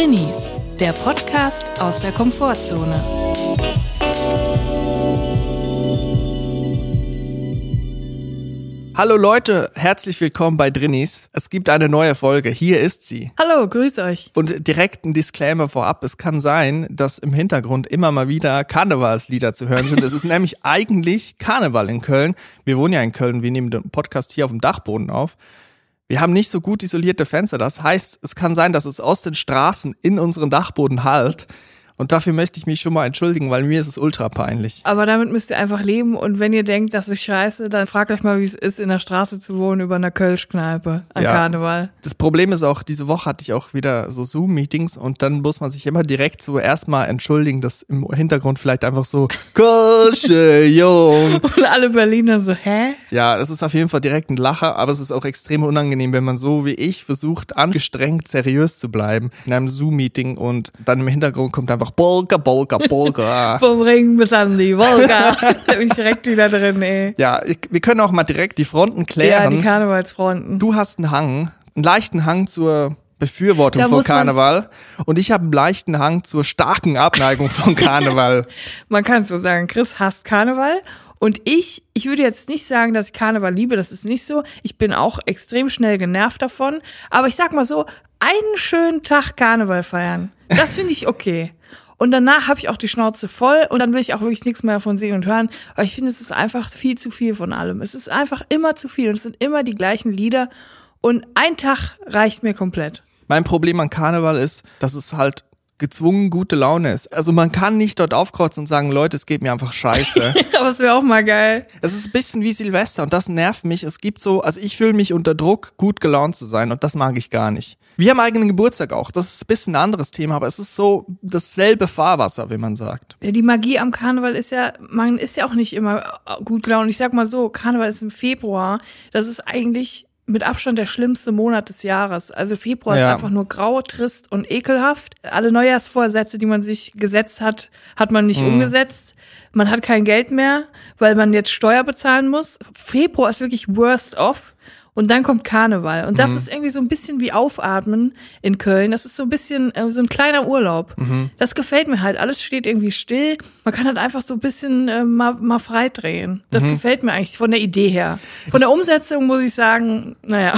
Drinnies, der Podcast aus der Komfortzone. Hallo Leute, herzlich willkommen bei Drinnies. Es gibt eine neue Folge. Hier ist sie. Hallo, grüß euch. Und direkt ein Disclaimer vorab. Es kann sein, dass im Hintergrund immer mal wieder Karnevalslieder zu hören sind. es ist nämlich eigentlich Karneval in Köln. Wir wohnen ja in Köln. Wir nehmen den Podcast hier auf dem Dachboden auf. Wir haben nicht so gut isolierte Fenster. Das heißt, es kann sein, dass es aus den Straßen in unseren Dachboden halt. Und dafür möchte ich mich schon mal entschuldigen, weil mir ist es ultra peinlich. Aber damit müsst ihr einfach leben und wenn ihr denkt, das ist scheiße, dann fragt euch mal, wie es ist, in der Straße zu wohnen über einer Kölschkneipe an ja. Karneval. Das Problem ist auch, diese Woche hatte ich auch wieder so Zoom-Meetings und dann muss man sich immer direkt so erstmal entschuldigen, dass im Hintergrund vielleicht einfach so Kölsche Jung. Und alle Berliner so, hä? Ja, es ist auf jeden Fall direkt ein Lacher, aber es ist auch extrem unangenehm, wenn man so wie ich versucht, angestrengt seriös zu bleiben in einem Zoom-Meeting und dann im Hintergrund kommt einfach noch Bolga, Bolga, Bolga. Vom Ring bis an die Volga. da bin ich direkt wieder drin, ey. Ja, ich, wir können auch mal direkt die Fronten klären. Ja, die Karnevalsfronten. Du hast einen Hang, einen leichten Hang zur Befürwortung da von Karneval und ich habe einen leichten Hang zur starken Abneigung von Karneval. man kann so sagen, Chris hasst Karneval und ich, ich würde jetzt nicht sagen, dass ich Karneval liebe, das ist nicht so. Ich bin auch extrem schnell genervt davon. Aber ich sag mal so, einen schönen Tag Karneval feiern, das finde ich okay. Und danach habe ich auch die Schnauze voll und dann will ich auch wirklich nichts mehr davon sehen und hören. Aber ich finde, es ist einfach viel zu viel von allem. Es ist einfach immer zu viel und es sind immer die gleichen Lieder. Und ein Tag reicht mir komplett. Mein Problem an Karneval ist, dass es halt gezwungen gute Laune ist. Also man kann nicht dort aufkreuzen und sagen, Leute, es geht mir einfach scheiße. Aber es wäre auch mal geil. Es ist ein bisschen wie Silvester und das nervt mich. Es gibt so, also ich fühle mich unter Druck, gut gelaunt zu sein und das mag ich gar nicht. Wir haben eigenen Geburtstag auch. Das ist ein bisschen ein anderes Thema, aber es ist so dasselbe Fahrwasser, wie man sagt. Ja, die Magie am Karneval ist ja, man ist ja auch nicht immer gut gelaunt. Ich sag mal so, Karneval ist im Februar. Das ist eigentlich mit Abstand der schlimmste Monat des Jahres. Also Februar ja. ist einfach nur grau, trist und ekelhaft. Alle Neujahrsvorsätze, die man sich gesetzt hat, hat man nicht mhm. umgesetzt. Man hat kein Geld mehr, weil man jetzt Steuer bezahlen muss. Februar ist wirklich worst off. Und dann kommt Karneval. Und das mhm. ist irgendwie so ein bisschen wie Aufatmen in Köln. Das ist so ein bisschen äh, so ein kleiner Urlaub. Mhm. Das gefällt mir halt. Alles steht irgendwie still. Man kann halt einfach so ein bisschen äh, mal, mal frei drehen. Das mhm. gefällt mir eigentlich von der Idee her. Von der Umsetzung muss ich sagen, naja.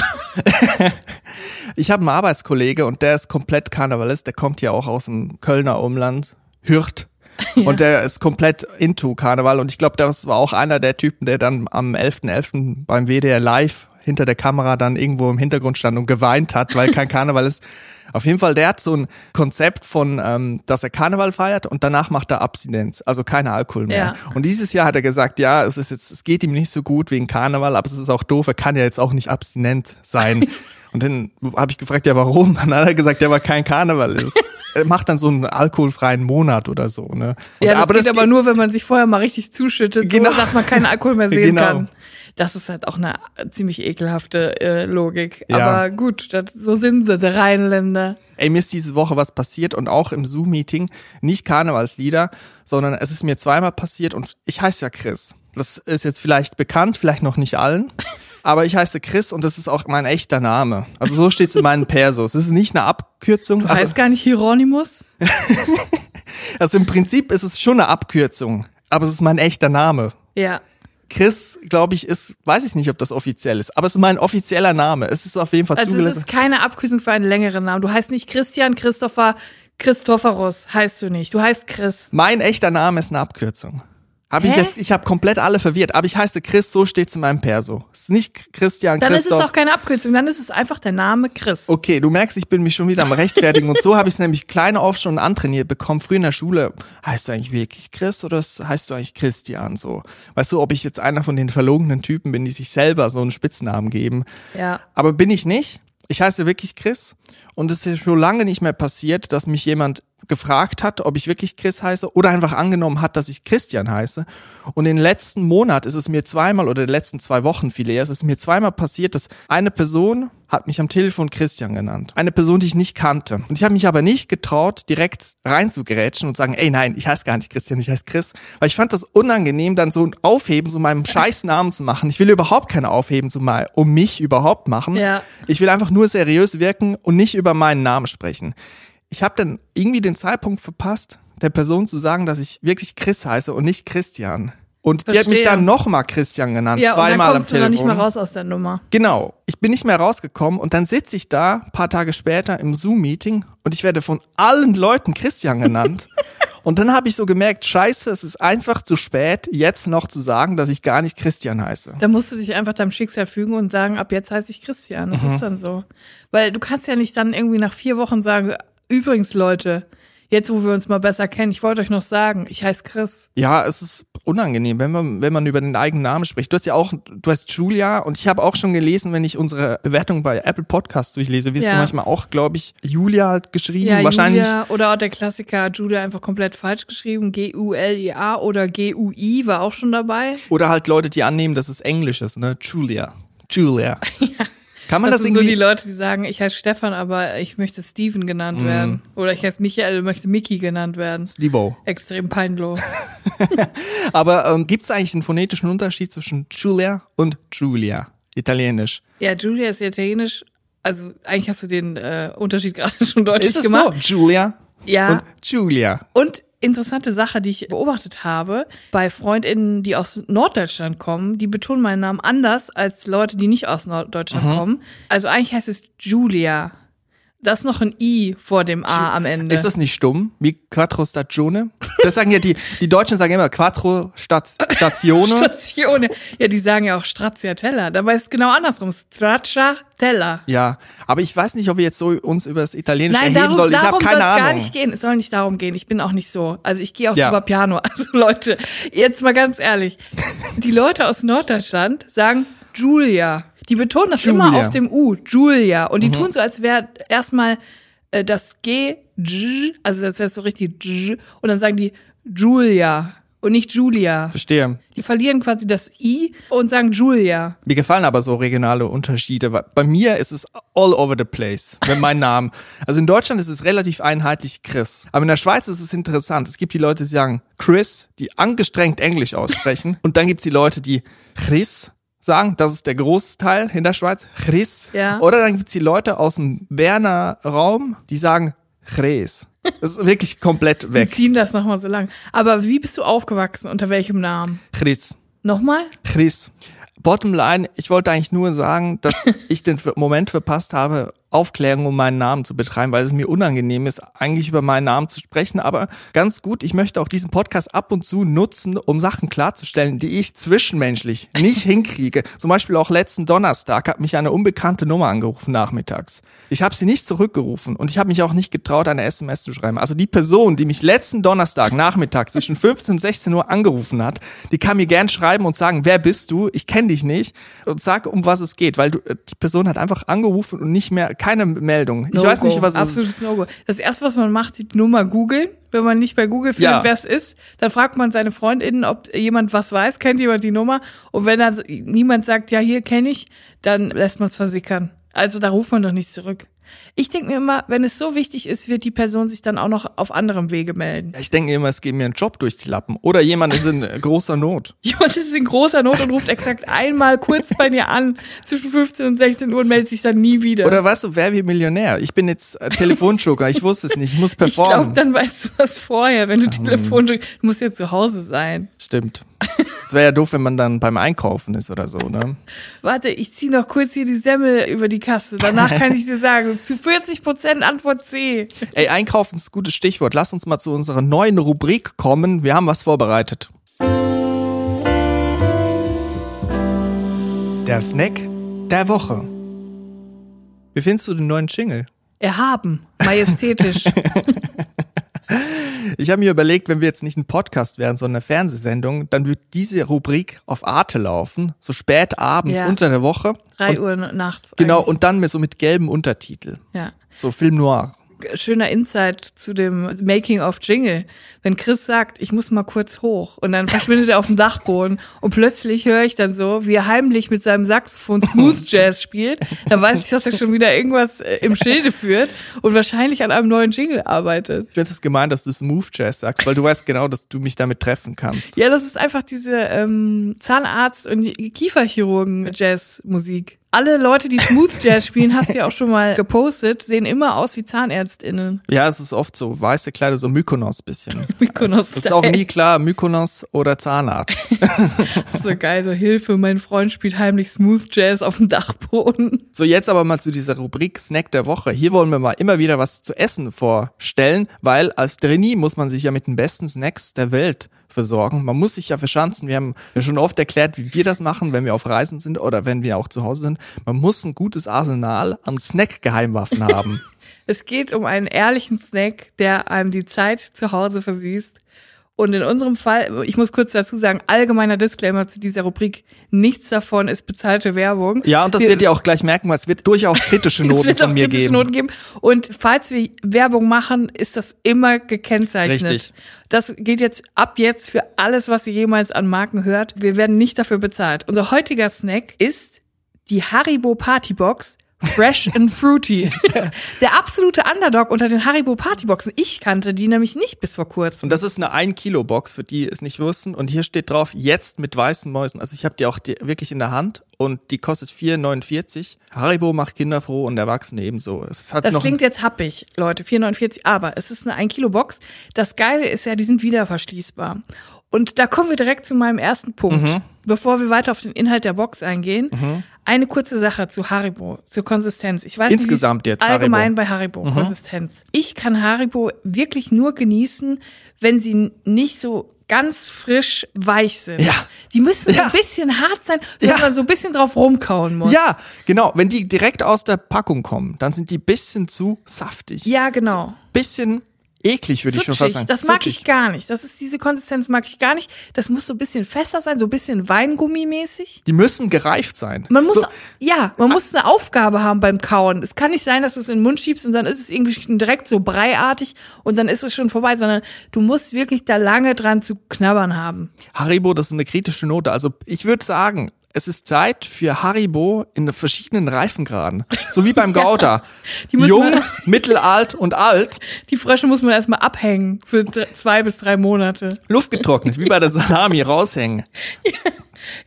ich habe einen Arbeitskollege und der ist komplett Karnevalist. Der kommt ja auch aus dem Kölner Umland. Hürth. Ja. Und der ist komplett into Karneval. Und ich glaube, das war auch einer der Typen, der dann am 11.11. .11. beim WDR Live hinter der Kamera dann irgendwo im Hintergrund stand und geweint hat, weil kein Karneval ist. Auf jeden Fall, der hat so ein Konzept von, ähm, dass er Karneval feiert und danach macht er Abstinenz, also kein Alkohol mehr. Ja. Und dieses Jahr hat er gesagt, ja, es ist jetzt, es geht ihm nicht so gut wegen Karneval, aber es ist auch doof, er kann ja jetzt auch nicht abstinent sein. Und dann habe ich gefragt, ja, warum? Und dann hat er gesagt, ja, weil kein Karneval ist. er macht dann so einen alkoholfreien Monat oder so. Ne? Und ja, das aber geht das aber nur, wenn man sich vorher mal richtig zuschüttet, genau. so, dass man keinen Alkohol mehr sehen genau. kann. Das ist halt auch eine ziemlich ekelhafte äh, Logik. Ja. Aber gut, das, so sind sie, der Rheinländer. Ey, mir ist diese Woche was passiert und auch im Zoom-Meeting, nicht Karnevalslieder, sondern es ist mir zweimal passiert und ich heiße ja Chris. Das ist jetzt vielleicht bekannt, vielleicht noch nicht allen. Aber ich heiße Chris und das ist auch mein echter Name. Also so steht es in meinen Persos. Es ist nicht eine Abkürzung. Du also, heißt gar nicht Hieronymus? also im Prinzip ist es schon eine Abkürzung, aber es ist mein echter Name. Ja. Chris, glaube ich, ist, weiß ich nicht, ob das offiziell ist, aber es ist mein offizieller Name. Es ist auf jeden Fall Also es ist keine Abkürzung für einen längeren Namen. Du heißt nicht Christian, Christopher, Christophorus heißt du nicht. Du heißt Chris. Mein echter Name ist eine Abkürzung. Habe ich jetzt, ich habe komplett alle verwirrt, aber ich heiße Chris, so steht's in meinem Perso. Es ist nicht Christian Dann Christoph. ist es auch keine Abkürzung, dann ist es einfach der Name Chris. Okay, du merkst, ich bin mich schon wieder am rechtfertigen und so habe ich es nämlich kleine auf schon antrainiert bekommen. Früher in der Schule, heißt du eigentlich wirklich Chris oder heißt du eigentlich Christian so? Weißt du, ob ich jetzt einer von den verlogenen Typen bin, die sich selber so einen Spitznamen geben? Ja. Aber bin ich nicht. Ich heiße wirklich Chris und es ist schon lange nicht mehr passiert, dass mich jemand gefragt hat, ob ich wirklich Chris heiße oder einfach angenommen hat, dass ich Christian heiße. Und in den letzten Monat ist es mir zweimal oder in den letzten zwei Wochen viel eher, ist es mir zweimal passiert, dass eine Person hat mich am Telefon Christian genannt. Eine Person, die ich nicht kannte. Und ich habe mich aber nicht getraut, direkt reinzugrätschen und sagen, ey nein, ich heiße gar nicht Christian, ich heiße Chris. Weil ich fand das unangenehm, dann so ein Aufheben, so meinem scheiß Namen zu machen. Ich will überhaupt keine Aufheben, so mal um mich überhaupt machen. Ja. Ich will einfach nur seriös wirken und nicht über meinen Namen sprechen ich habe dann irgendwie den Zeitpunkt verpasst, der Person zu sagen, dass ich wirklich Chris heiße und nicht Christian. Und Verstehe. die hat mich dann nochmal Christian genannt, ja, zweimal und dann kommst am Telefon. Du nicht mehr raus aus der Nummer. Genau. Ich bin nicht mehr rausgekommen und dann sitze ich da, paar Tage später im Zoom-Meeting und ich werde von allen Leuten Christian genannt. und dann habe ich so gemerkt, scheiße, es ist einfach zu spät, jetzt noch zu sagen, dass ich gar nicht Christian heiße. Da musst du dich einfach deinem Schicksal fügen und sagen, ab jetzt heiße ich Christian. Das mhm. ist dann so. Weil du kannst ja nicht dann irgendwie nach vier Wochen sagen, übrigens Leute, jetzt wo wir uns mal besser kennen, ich wollte euch noch sagen, ich heiße Chris. Ja, es ist unangenehm, wenn man, wenn man über den eigenen Namen spricht. Du hast ja auch, du heißt Julia und ich habe auch schon gelesen, wenn ich unsere Bewertung bei Apple Podcasts durchlese, wirst ja. du manchmal auch, glaube ich, Julia halt geschrieben. Ja, Wahrscheinlich. Julia oder auch der Klassiker Julia einfach komplett falsch geschrieben. G-U-L-I-A oder G-U-I war auch schon dabei. Oder halt Leute, die annehmen, dass es Englisch ist, ne? Julia. Julia. ja. Kann man das, das sind irgendwie? so die Leute, die sagen, ich heiße Stefan, aber ich möchte Steven genannt mm. werden. Oder ich heiße Michael, möchte Mickey genannt werden. Stevo. Extrem peinlich. aber ähm, gibt es eigentlich einen phonetischen Unterschied zwischen Julia und Julia? Italienisch. Ja, Julia ist italienisch. Also eigentlich hast du den äh, Unterschied gerade schon deutlich ist es gemacht. So? Julia ja. und Julia. Und interessante Sache, die ich beobachtet habe, bei FreundInnen, die aus Norddeutschland kommen, die betonen meinen Namen anders als Leute, die nicht aus Norddeutschland mhm. kommen. Also eigentlich heißt es Julia. Da ist noch ein I vor dem A am Ende. Ist das nicht stumm? Wie Quattro Stagione? Das sagen ja die, die Deutschen sagen immer Quattro Stat Statione. Statione. Ja, die sagen ja auch Stracciatella. Dabei ist es genau andersrum. Stracciatella. Ja, aber ich weiß nicht, ob wir jetzt so uns über das Italienische Nein, erheben sollen. Ich habe keine Ahnung. gar nicht gehen. Es soll nicht darum gehen. Ich bin auch nicht so. Also ich gehe auch ja. zu Piano. Also Leute, jetzt mal ganz ehrlich. Die Leute aus Norddeutschland sagen Julia. Die betonen das Julia. immer auf dem U, Julia. Und die mhm. tun so, als wäre erstmal äh, das G, J, also das wäre so richtig J, und dann sagen die Julia und nicht Julia. Verstehe. Die verlieren quasi das I und sagen Julia. Mir gefallen aber so regionale Unterschiede. Bei mir ist es all over the place, wenn mein Name. Also in Deutschland ist es relativ einheitlich Chris. Aber in der Schweiz ist es interessant. Es gibt die Leute, die sagen Chris, die angestrengt Englisch aussprechen. und dann gibt es die Leute, die Chris sagen, das ist der Großteil in der Schweiz, Chris. Ja. Oder dann gibt's die Leute aus dem Berner Raum, die sagen Chris. Das ist wirklich komplett weg. Die ziehen das nochmal so lang. Aber wie bist du aufgewachsen? Unter welchem Namen? Chris. Nochmal? Chris. Bottomline, ich wollte eigentlich nur sagen, dass ich den Moment verpasst habe, Aufklärung um meinen Namen zu betreiben, weil es mir unangenehm ist, eigentlich über meinen Namen zu sprechen. Aber ganz gut, ich möchte auch diesen Podcast ab und zu nutzen, um Sachen klarzustellen, die ich zwischenmenschlich nicht hinkriege. Zum Beispiel auch letzten Donnerstag hat mich eine unbekannte Nummer angerufen nachmittags. Ich habe sie nicht zurückgerufen und ich habe mich auch nicht getraut, eine SMS zu schreiben. Also die Person, die mich letzten Donnerstag Nachmittag zwischen 15 und 16 Uhr angerufen hat, die kann mir gern schreiben und sagen, wer bist du? Ich kenne dich nicht und sag, um was es geht, weil du, die Person hat einfach angerufen und nicht mehr keine Meldung. Ich no weiß nicht, was Absolutes No-Go. Das erste, was man macht, die Nummer googeln. Wenn man nicht bei Google findet, ja. wer es ist, dann fragt man seine FreundInnen, ob jemand was weiß, kennt jemand die Nummer. Und wenn dann niemand sagt, ja, hier kenne ich, dann lässt man es versickern. Also da ruft man doch nicht zurück. Ich denke mir immer, wenn es so wichtig ist, wird die Person sich dann auch noch auf anderem Wege melden. Ich denke immer, es geht mir ein Job durch die Lappen. Oder jemand ist in großer Not. jemand ist in großer Not und ruft exakt einmal kurz bei dir an, zwischen 15 und 16 Uhr und meldet sich dann nie wieder. Oder weißt du, wer wie Millionär? Ich bin jetzt äh, Telefonjoker, ich wusste es nicht, ich muss performen. Ich glaube, dann weißt du was vorher, wenn du ähm. Telefonjoker, du musst ja zu Hause sein. Stimmt. Es wäre ja doof, wenn man dann beim Einkaufen ist oder so, ne? Warte, ich ziehe noch kurz hier die Semmel über die Kasse. Danach kann ich dir sagen, zu 40 Prozent Antwort C. Ey, Einkaufen ist ein gutes Stichwort. Lass uns mal zu unserer neuen Rubrik kommen. Wir haben was vorbereitet. Der Snack der Woche. Wie findest du den neuen Jingle? Erhaben, majestätisch. Ich habe mir überlegt, wenn wir jetzt nicht ein Podcast wären, sondern eine Fernsehsendung, dann würde diese Rubrik auf Arte laufen, so spät abends ja. unter der Woche. Drei Uhr nachts. Genau, eigentlich. und dann mit so mit gelben Untertitel. Ja. So Film Noir schöner Insight zu dem Making of Jingle. Wenn Chris sagt, ich muss mal kurz hoch und dann verschwindet er auf dem Dachboden und plötzlich höre ich dann so, wie er heimlich mit seinem Saxophon Smooth Jazz spielt, dann weiß ich, dass er schon wieder irgendwas äh, im Schilde führt und wahrscheinlich an einem neuen Jingle arbeitet. Ich finde es gemein, dass du Smooth Jazz sagst, weil du weißt genau, dass du mich damit treffen kannst. Ja, das ist einfach diese ähm, Zahnarzt- und Kieferchirurgen-Jazz-Musik. Alle Leute, die Smooth Jazz spielen, hast du ja auch schon mal gepostet, sehen immer aus wie ZahnärztInnen. Ja, es ist oft so. Weiße Kleider, so Mykonos bisschen. Mykonos. Das ist auch nie klar, Mykonos oder Zahnarzt. so geil, so Hilfe, mein Freund spielt heimlich Smooth Jazz auf dem Dachboden. So, jetzt aber mal zu dieser Rubrik Snack der Woche. Hier wollen wir mal immer wieder was zu essen vorstellen, weil als Trainee muss man sich ja mit den besten Snacks der Welt versorgen. Man muss sich ja verschanzen. Wir haben ja schon oft erklärt, wie wir das machen, wenn wir auf Reisen sind oder wenn wir auch zu Hause sind. Man muss ein gutes Arsenal an Snack-Geheimwaffen haben. es geht um einen ehrlichen Snack, der einem die Zeit zu Hause versüßt und in unserem Fall, ich muss kurz dazu sagen, allgemeiner Disclaimer zu dieser Rubrik, nichts davon ist bezahlte Werbung. Ja, und das wir, wird ihr auch gleich merken, weil es wird durchaus kritische Noten es wird von mir kritische geben. Noten geben. Und falls wir Werbung machen, ist das immer gekennzeichnet. Richtig. Das geht jetzt ab jetzt für alles, was ihr jemals an Marken hört. Wir werden nicht dafür bezahlt. Unser heutiger Snack ist die Haribo Partybox Fresh and Fruity. Der absolute Underdog unter den Haribo Partyboxen. Ich kannte die nämlich nicht bis vor kurzem. Und das ist eine 1 Kilo Box, für die es nicht wussten. Und hier steht drauf, jetzt mit weißen Mäusen. Also ich habe die auch die wirklich in der Hand und die kostet 4,49. Haribo macht Kinder froh und Erwachsene ebenso. Es hat das klingt jetzt happig, Leute, 4,49. Aber es ist eine 1 Kilo Box. Das Geile ist ja, die sind wieder verschließbar. Und da kommen wir direkt zu meinem ersten Punkt. Mhm. Bevor wir weiter auf den Inhalt der Box eingehen, mhm. Eine kurze Sache zu Haribo, zur Konsistenz. Ich weiß Insgesamt nicht, jetzt allgemein Haribo. bei Haribo, mhm. Konsistenz. Ich kann Haribo wirklich nur genießen, wenn sie nicht so ganz frisch weich sind. Ja. Die müssen ja. ein bisschen hart sein, so ja. man so ein bisschen drauf rumkauen muss. Ja, genau. Wenn die direkt aus der Packung kommen, dann sind die bisschen zu saftig. Ja, genau. So bisschen eklig, würde ich schon fast sagen. Das mag Zutschig. ich gar nicht. Das ist diese Konsistenz mag ich gar nicht. Das muss so ein bisschen fester sein, so ein bisschen Weingummi-mäßig. Die müssen gereift sein. Man muss, so. ja, man ah. muss eine Aufgabe haben beim Kauen. Es kann nicht sein, dass du es in den Mund schiebst und dann ist es irgendwie direkt so breiartig und dann ist es schon vorbei, sondern du musst wirklich da lange dran zu knabbern haben. Haribo, das ist eine kritische Note. Also ich würde sagen, es ist Zeit für Haribo in verschiedenen Reifengraden. So wie beim Gouda. ja, Jung, mittelalt und alt. Die Frösche muss man erstmal abhängen für zwei bis drei Monate. Luftgetrocknet, wie bei der Salami, raushängen. Ja,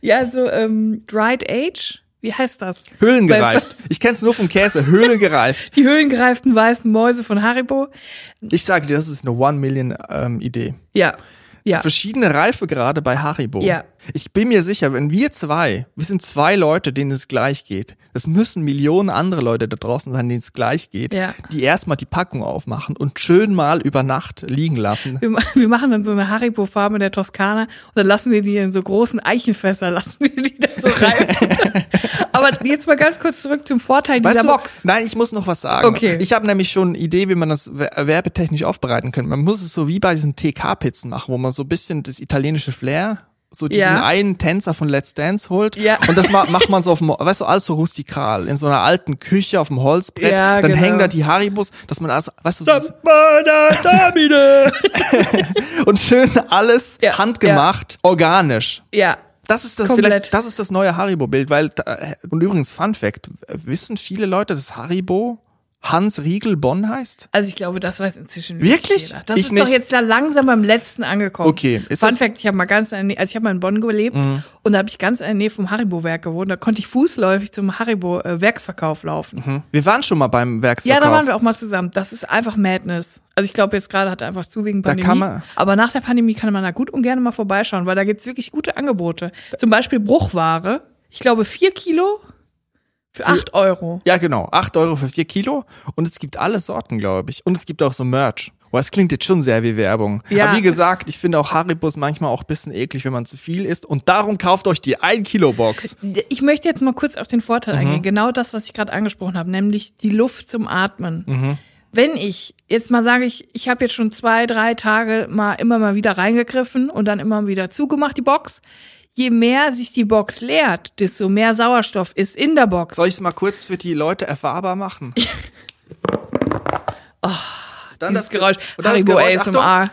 ja so ähm, Dried Age. Wie heißt das? Höhlengereift. Ich kenn's nur vom Käse. Höhlengereift. Die höhlengereiften weißen Mäuse von Haribo. Ich sage dir, das ist eine One-Million-Idee. Ähm, ja. Ja. Verschiedene Reifegrade bei Haribo. Ja. Ich bin mir sicher, wenn wir zwei, wir sind zwei Leute, denen es gleich geht. Es müssen Millionen andere Leute da draußen sein, denen es gleich geht, ja. die erstmal die Packung aufmachen und schön mal über Nacht liegen lassen. Wir, wir machen dann so eine Haribo-Farm in der Toskana und dann lassen wir die in so großen Eichenfässer, lassen wir die dann so reifen. Aber jetzt mal ganz kurz zurück zum Vorteil dieser weißt du, Box. Nein, ich muss noch was sagen. Okay. Ich habe nämlich schon eine Idee, wie man das werbetechnisch aufbereiten könnte. Man muss es so wie bei diesen TK-Pizzen machen, wo man so ein bisschen das italienische Flair so diesen ja. einen Tänzer von Let's Dance holt ja. und das macht man so auf dem, weißt du, alles so rustikal, in so einer alten Küche auf dem Holzbrett, ja, dann genau. hängen da die Haribos, dass man also, weißt du, das und schön alles handgemacht, organisch. Ja. Das ist das Komplett. vielleicht, das ist das neue Haribo-Bild, weil und übrigens Fun Fact: Wissen viele Leute, dass Haribo Hans Riegel Bonn heißt? Also ich glaube, das weiß inzwischen wirklich. Jeder. Das ich ist nicht. doch jetzt da langsam beim letzten angekommen. Okay. Ist Fun Fact: Ich habe mal ganz, in der also ich habe mal in Bonn gelebt mhm. und da habe ich ganz in der Nähe vom Haribo-Werk gewohnt. Da konnte ich fußläufig zum Haribo-Werksverkauf laufen. Mhm. Wir waren schon mal beim Werksverkauf. Ja, da waren wir auch mal zusammen. Das ist einfach Madness. Also ich glaube, jetzt gerade hat er einfach zu wegen Pandemie. Da kann man Aber nach der Pandemie kann man da gut und gerne mal vorbeischauen, weil da gibt's wirklich gute Angebote. Zum Beispiel Bruchware. Ich glaube, vier Kilo für acht Euro. Ja, genau. Acht Euro für vier Kilo. Und es gibt alle Sorten, glaube ich. Und es gibt auch so Merch. Boah, es klingt jetzt schon sehr wie Werbung. Ja. Aber wie gesagt, ich finde auch Haribos manchmal auch ein bisschen eklig, wenn man zu viel isst. Und darum kauft euch die 1 Kilo Box. Ich möchte jetzt mal kurz auf den Vorteil mhm. eingehen. Genau das, was ich gerade angesprochen habe, nämlich die Luft zum Atmen. Mhm. Wenn ich jetzt mal sage ich, ich habe jetzt schon zwei, drei Tage mal immer mal wieder reingegriffen und dann immer wieder zugemacht, die Box je mehr sich die Box leert, desto mehr Sauerstoff ist in der Box. Soll ich es mal kurz für die Leute erfahrbar machen? oh, dann das Geräusch. Und Haribo Geräusch. ASMR.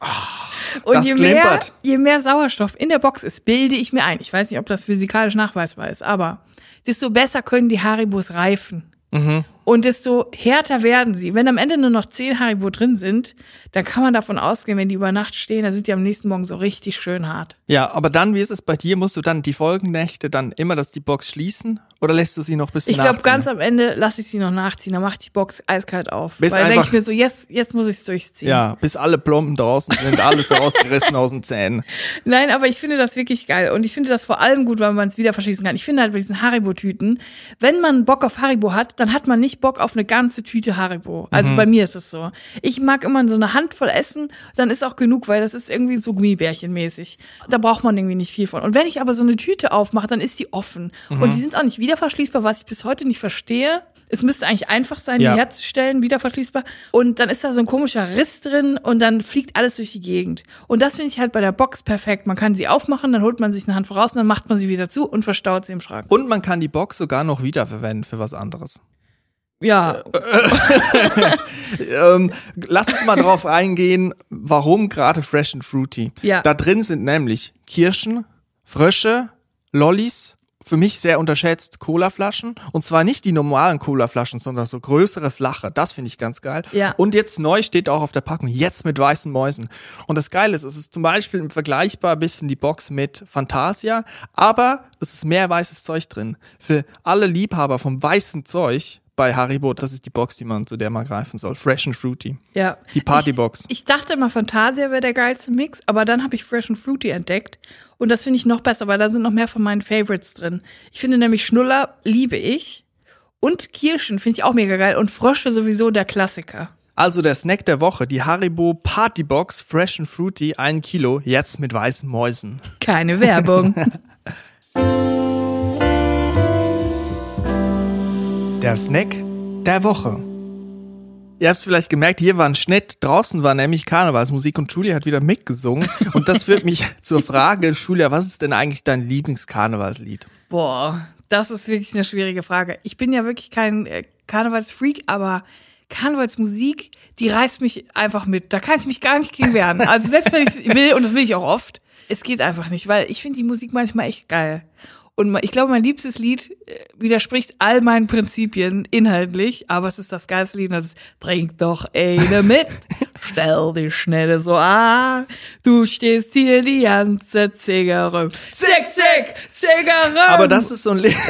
Oh, Und je mehr, je mehr Sauerstoff in der Box ist, bilde ich mir ein. Ich weiß nicht, ob das physikalisch nachweisbar ist, aber desto besser können die Haribos reifen. Mhm. Und desto härter werden sie. Wenn am Ende nur noch zehn Haribo drin sind, dann kann man davon ausgehen, wenn die über Nacht stehen, dann sind die am nächsten Morgen so richtig schön hart. Ja, aber dann, wie ist es bei dir? Musst du dann die Folgennächte dann immer, dass die Box schließen? Oder lässt du sie noch bis Ich glaube, ganz am Ende lasse ich sie noch nachziehen. Dann mache ich die Box eiskalt auf. Bis Weil einfach- denke ich mir so, jetzt, jetzt muss ich es durchziehen. Ja, bis alle Plomben draußen sind, alles so ausgerissen aus den Zähnen. Nein, aber ich finde das wirklich geil. Und ich finde das vor allem gut, weil man es wieder verschließen kann. Ich finde halt bei diesen Haribo-Tüten, wenn man Bock auf Haribo hat, dann hat man nicht Bock auf eine ganze Tüte Haribo. Also Mhm. bei mir ist es so. Ich mag immer so eine Handvoll essen, dann ist auch genug, weil das ist irgendwie so Gummibärchenmäßig. Da braucht man irgendwie nicht viel von. Und wenn ich aber so eine Tüte aufmache, dann ist die offen. Mhm. Und die sind auch nicht wieder verschließbar, was ich bis heute nicht verstehe. Es müsste eigentlich einfach sein, Ja. die herzustellen, wieder verschließbar. Und dann ist da so ein komischer Riss drin und dann fliegt alles durch die Gegend. Und das finde ich halt bei der Box perfekt. Man kann sie aufmachen, dann holt man sich eine Hand voraus und dann macht man sie wieder zu und verstaut sie im Schrank. Und man kann die Box sogar noch wiederverwenden für was anderes. Ja, Ähm, lass uns mal drauf eingehen, warum gerade Fresh and Fruity. Ja. Da drin sind nämlich Kirschen, Frösche, Lollis, für mich sehr unterschätzt Colaflaschen. Und zwar nicht die normalen Colaflaschen, sondern so größere, flache. Das finde ich ganz geil. Ja. Und jetzt neu steht auch auf der Packung, jetzt mit weißen Mäusen. Und das Geile ist, es ist zum Beispiel vergleichbar ein bisschen die Box mit Fantasia, aber es ist mehr weißes Zeug drin. Für alle Liebhaber vom weißen Zeug bei Haribo, das ist die Box, die man, zu der man greifen soll. Fresh and Fruity. ja. Die Partybox. Ich, ich dachte immer, Fantasia wäre der geilste Mix, aber dann habe ich Fresh and Fruity entdeckt. Und das finde ich noch besser, weil da sind noch mehr von meinen Favorites drin. Ich finde nämlich Schnuller liebe ich. Und Kirschen finde ich auch mega geil. Und Frösche sowieso der Klassiker. Also der Snack der Woche, die Haribo Partybox Fresh and Fruity, ein Kilo, jetzt mit weißen Mäusen. Keine Werbung. Der Snack der Woche. Ihr habt es vielleicht gemerkt, hier war ein Schnitt, draußen war nämlich Karnevalsmusik und Julia hat wieder mitgesungen. Und das führt mich zur Frage, Julia, was ist denn eigentlich dein Lieblingskarnevalslied? Boah, das ist wirklich eine schwierige Frage. Ich bin ja wirklich kein äh, Karnevalsfreak, aber Karnevalsmusik, die reißt mich einfach mit. Da kann ich mich gar nicht gegen wehren. Also selbst wenn ich will, und das will ich auch oft, es geht einfach nicht, weil ich finde die Musik manchmal echt geil. Und ich glaube, mein liebstes Lied äh, widerspricht all meinen Prinzipien inhaltlich, aber es ist das geilste Lied und das ist Trink doch eine mit, stell dich schnell so an, du stehst hier die ganze Zigarre. Zick, zick, Zigarre. Aber das ist so ein Lied.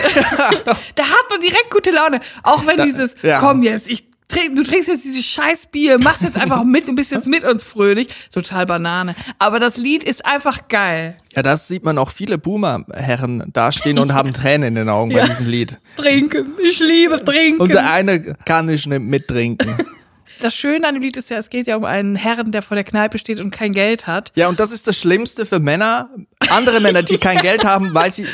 Da hat man direkt gute Laune. Auch wenn dieses, ja. komm jetzt, ich du trinkst jetzt dieses scheiß Bier, machst jetzt einfach mit und bist jetzt mit uns fröhlich. Total Banane. Aber das Lied ist einfach geil. Ja, das sieht man auch viele Boomer-Herren dastehen und haben Tränen in den Augen bei Ja. diesem Lied. Trinken. Ich liebe trinken. Und der eine kann nicht mittrinken. das Schöne an dem Lied ist ja, es geht ja um einen Herrn, der vor der Kneipe steht und kein Geld hat. Ja, und das ist das Schlimmste für Männer, andere Männer, die kein Geld haben, weil sie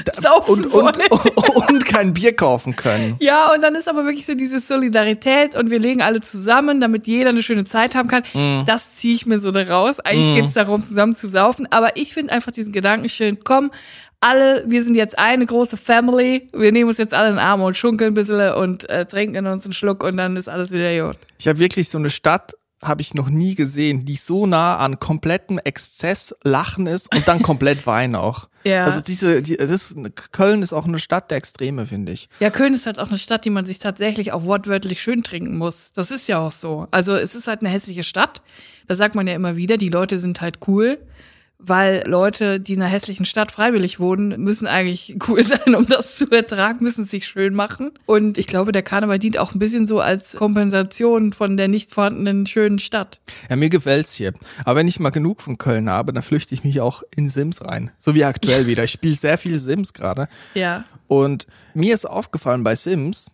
und, und, und kein Bier kaufen können. Ja, und dann ist aber wirklich so diese Solidarität und wir legen alle zusammen, damit jeder eine schöne Zeit haben kann. Mhm. Das ziehe ich mir so da raus. Eigentlich geht's darum, zusammen zu saufen. Aber ich finde einfach diesen Gedanken schön, komm, alle, wir sind jetzt eine große Family. Wir nehmen uns jetzt alle in den Arm und schunkeln ein bisschen und äh, trinken uns einen Schluck und dann ist alles wieder gut. Ich habe wirklich so eine Stadt, habe ich noch nie gesehen, die so nah an komplettem Exzess Lachen ist und dann komplett Wein auch. Ja. Also diese, die, das ist, Köln ist auch eine Stadt der Extreme, finde ich. Ja, Köln ist halt auch eine Stadt, die man sich tatsächlich auch wortwörtlich schön trinken muss. Das ist ja auch so. Also es ist halt eine hässliche Stadt. Das sagt man ja immer wieder. Die Leute sind halt cool. Weil Leute, die in einer hässlichen Stadt freiwillig wohnen, müssen eigentlich cool sein, um das zu ertragen, müssen es sich schön machen. Und ich glaube, der Karneval dient auch ein bisschen so als Kompensation von der nicht vorhandenen schönen Stadt. Ja, mir gefällt's hier. Aber wenn ich mal genug von Köln habe, dann flüchte ich mich auch in Sims rein. So wie aktuell wieder. Ich spiele sehr viel Sims gerade. Ja. Und mir ist aufgefallen bei Sims,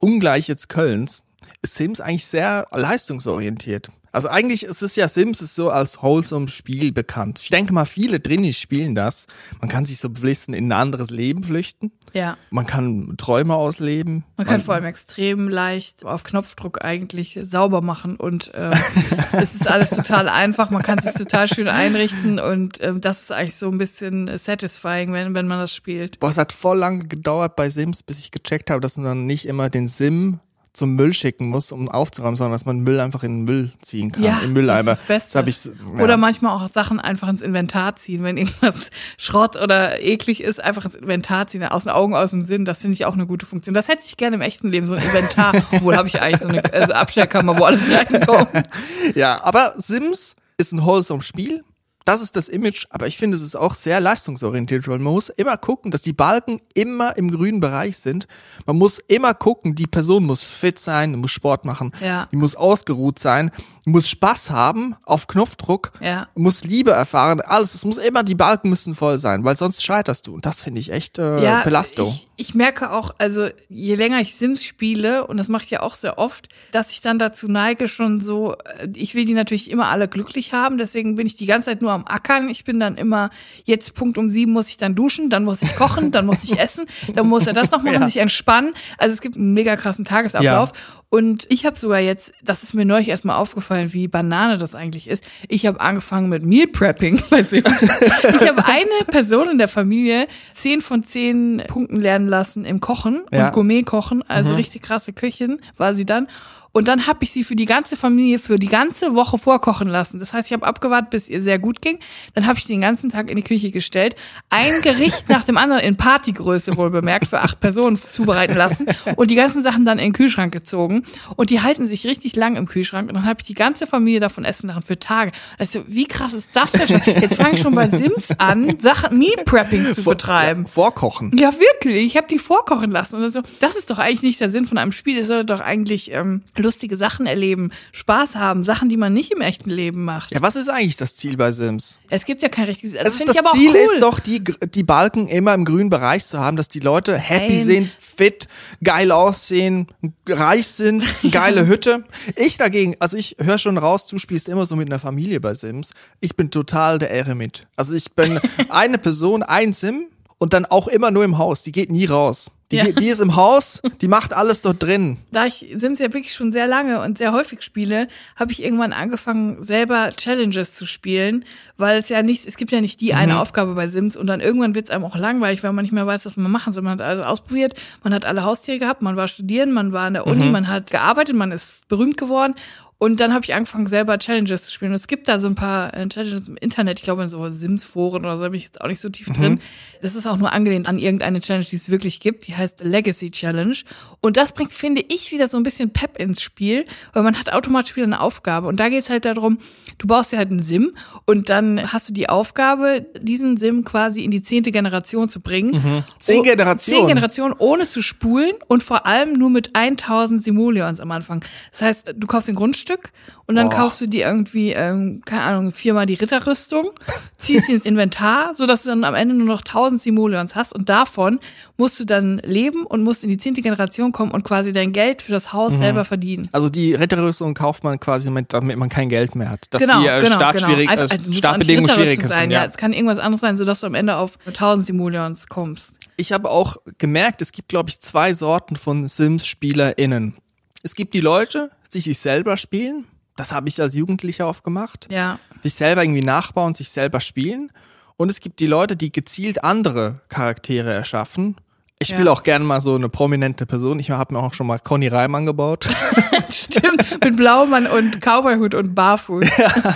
ungleich jetzt Kölns, ist Sims eigentlich sehr leistungsorientiert. Also eigentlich ist es ja Sims ist so als wholesome Spiel bekannt. Ich denke mal, viele Drinis spielen das. Man kann sich so flüchten in ein anderes Leben flüchten. Ja. Man kann Träume ausleben. Man kann vor allem extrem leicht auf Knopfdruck eigentlich sauber machen und ähm, es ist alles total einfach. Man kann sich total schön einrichten und ähm, das ist eigentlich so ein bisschen satisfying, wenn, wenn man das spielt. Boah, es hat voll lange gedauert bei Sims, bis ich gecheckt habe, dass man nicht immer den Sim zum Müll schicken muss, um aufzuräumen, sondern dass man Müll einfach in den Müll ziehen kann, ja, im Mülleimer. Das, ist das, Beste. Das ich, ja. Oder manchmal auch Sachen einfach ins Inventar ziehen, wenn irgendwas Schrott oder eklig ist, einfach ins Inventar ziehen, aus den Augen, aus dem Sinn. Das finde ich auch eine gute Funktion. Das hätte ich gerne im echten Leben, so ein Inventar. Obwohl habe ich eigentlich so eine also Abstellkammer, wo alles reinkommt. Ja, aber Sims ist ein wholesome Spiel das ist das Image, aber ich finde, es ist auch sehr leistungsorientiert, weil man muss immer gucken, dass die Balken immer im grünen Bereich sind. Man muss immer gucken, die Person muss fit sein, muss Sport machen, ja. die muss ausgeruht sein, muss Spaß haben auf Knopfdruck, ja. muss Liebe erfahren, alles. Es muss immer, die Balken müssen voll sein, weil sonst scheiterst du. Und das finde ich echt äh, ja, Belastung. Ich, ich merke auch, also je länger ich Sims spiele, und das mache ich ja auch sehr oft, dass ich dann dazu neige, schon so, äh, ich will die natürlich immer alle glücklich haben, deswegen bin ich die ganze Zeit nur am Ackern. Ich bin dann immer, jetzt Punkt um sieben muss ich dann duschen, dann muss ich kochen, dann muss ich essen, dann muss er das noch machen, ja. sich entspannen. Also es gibt einen mega krassen Tagesablauf. Ja. Und ich habe sogar jetzt, das ist mir neulich erstmal aufgefallen, wie Banane das eigentlich ist. Ich habe angefangen mit Meal Prepping bei Sims. ich habe eine Person in der Familie zehn von zehn Punkten lernen lassen im Kochen ja. und Gourmet kochen, also mhm. richtig krasse Köchin war sie dann. Und dann habe ich sie für die ganze Familie für die ganze Woche vorkochen lassen. Das heißt, ich habe abgewartet, bis ihr sehr gut ging. Dann habe ich sie den ganzen Tag in die Küche gestellt, ein Gericht nach dem anderen in Partygröße wohl bemerkt für acht Personen zubereiten lassen und die ganzen Sachen dann in den Kühlschrank gezogen. Und die halten sich richtig lang im Kühlschrank. Und dann habe ich die ganze Familie davon essen lassen für Tage. Also wie krass ist das denn? Jetzt fange ich schon bei Sims an, Sachen Meal Prepping zu betreiben. Ja, vorkochen. Ja, wirklich. Ich habe die vorkochen lassen. Und so. Das ist doch eigentlich nicht der Sinn von einem Spiel. Es soll doch eigentlich ähm, lustige Sachen erleben, Spaß haben, Sachen, die man nicht im echten Leben macht. Ja, was ist eigentlich das Ziel bei Sims? Es gibt ja kein richtiges. Das, das, das Ziel cool. ist doch, die, die Balken immer im grünen Bereich zu haben, dass die Leute happy Nein. sind, fit, geil aussehen, reich sind, geile Hütte. Ich dagegen, also ich höre schon raus, du spielst immer so mit einer Familie bei Sims. Ich bin total der Eremit. Also ich bin eine Person, ein Sim und dann auch immer nur im Haus. Die geht nie raus. Die, ja. die ist im Haus, die macht alles dort drin. Da ich Sims ja wirklich schon sehr lange und sehr häufig spiele, habe ich irgendwann angefangen, selber Challenges zu spielen, weil es ja nicht, es gibt ja nicht die eine mhm. Aufgabe bei Sims und dann irgendwann wird es einem auch langweilig, weil man nicht mehr weiß, was man machen soll. Man hat alles ausprobiert, man hat alle Haustiere gehabt, man war studieren, man war in der Uni, mhm. man hat gearbeitet, man ist berühmt geworden und dann habe ich angefangen, selber Challenges zu spielen. Und es gibt da so ein paar äh, Challenges im Internet, ich glaube in so Sims-Foren oder so, bin ich jetzt auch nicht so tief mhm. drin. Das ist auch nur angelehnt an irgendeine Challenge, die es wirklich gibt. Die heißt Legacy Challenge. Und das bringt, finde ich, wieder so ein bisschen Pep ins Spiel, weil man hat automatisch wieder eine Aufgabe. Und da geht es halt darum, du baust dir halt einen Sim und dann hast du die Aufgabe, diesen Sim quasi in die zehnte Generation zu bringen. Mhm. Zehn Generationen? Zehn Generationen, ohne zu spulen und vor allem nur mit 1000 Simoleons am Anfang. Das heißt, du kaufst den Grundstück Stück und dann oh. kaufst du dir irgendwie, ähm, keine Ahnung, viermal die Ritterrüstung, ziehst sie ins Inventar, so dass du dann am Ende nur noch 1000 Simoleons hast und davon musst du dann leben und musst in die zehnte Generation kommen und quasi dein Geld für das Haus mhm. selber verdienen. Also die Ritterrüstung kauft man quasi, damit, man kein Geld mehr hat. Dass genau, die äh, genau, Startschwierig, genau. Also, also, Startbedingungen schwierig sind. Ja. ja, es kann irgendwas anderes sein, sodass du am Ende auf 1000 Simoleons kommst. Ich habe auch gemerkt, es gibt, glaube ich, zwei Sorten von Sims-SpielerInnen. Es gibt die Leute, die sich selber spielen. Das habe ich als Jugendlicher oft gemacht. Ja. Sich selber irgendwie nachbauen, sich selber spielen. Und es gibt die Leute, die gezielt andere Charaktere erschaffen. Ich spiele ja. auch gerne mal so eine prominente Person. Ich habe mir auch schon mal Conny Reimann gebaut. Stimmt, mit Blaumann und Cowboyhut und Barfuß. Ja.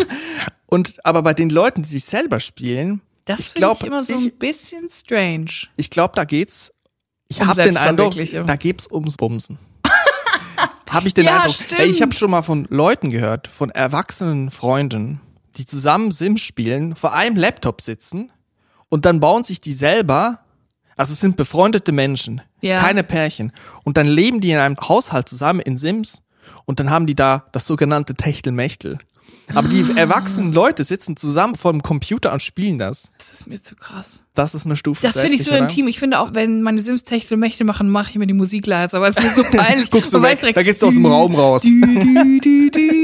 Und aber bei den Leuten, die sich selber spielen, das finde ich immer so ich, ein bisschen strange. Ich glaube, da geht's. Ich um habe den Eindruck, da geht's ums Bumsen. Habe ich den ja, Eindruck. Ey, ich habe schon mal von Leuten gehört, von erwachsenen Freunden, die zusammen Sims spielen, vor einem Laptop sitzen und dann bauen sich die selber, also es sind befreundete Menschen, ja. keine Pärchen, und dann leben die in einem Haushalt zusammen in Sims und dann haben die da das sogenannte Techtelmechtel. Aber die erwachsenen Leute sitzen zusammen vor dem Computer und spielen das. Das ist mir zu krass. Das ist eine Stufe. Das finde ich so oder? intim. Ich finde auch, wenn meine Sims Techtelmächte machen, mache ich mir die Musik leiser, aber es ist mir so peinlich. Guckst du weg, direkt, da gehst du aus dem Raum raus. Du, du, du,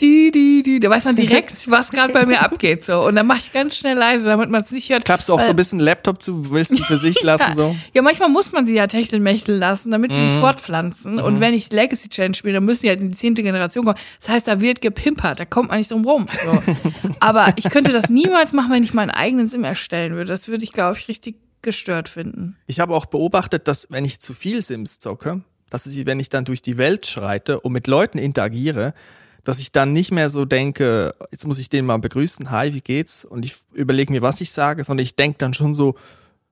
die, die, die. Da weiß man direkt, was gerade bei mir abgeht. so Und dann mache ich ganz schnell leise, damit man es nicht hört. Klappst du auch so ein bisschen Laptop zu, willst du für sich lassen? ja. so? Ja, manchmal muss man sie ja techtelmächteln lassen, damit sie mhm. sich fortpflanzen. Mhm. Und wenn ich Legacy Challenge spiele, dann müssen die halt in die zehnte Generation kommen. Das heißt, da wird gepimpert, da kommt man nicht drum rum. So. Aber ich könnte das niemals machen, wenn ich meinen eigenen Sim erstellen würde. Das würde ich, glaube ich, richtig gestört finden. Ich habe auch beobachtet, dass wenn ich zu viel Sims zocke, dass ich, wenn ich dann durch die Welt schreite und mit Leuten interagiere, dass ich dann nicht mehr so denke, jetzt muss ich den mal begrüßen, hi, wie geht's? Und ich überlege mir, was ich sage, sondern ich denke dann schon so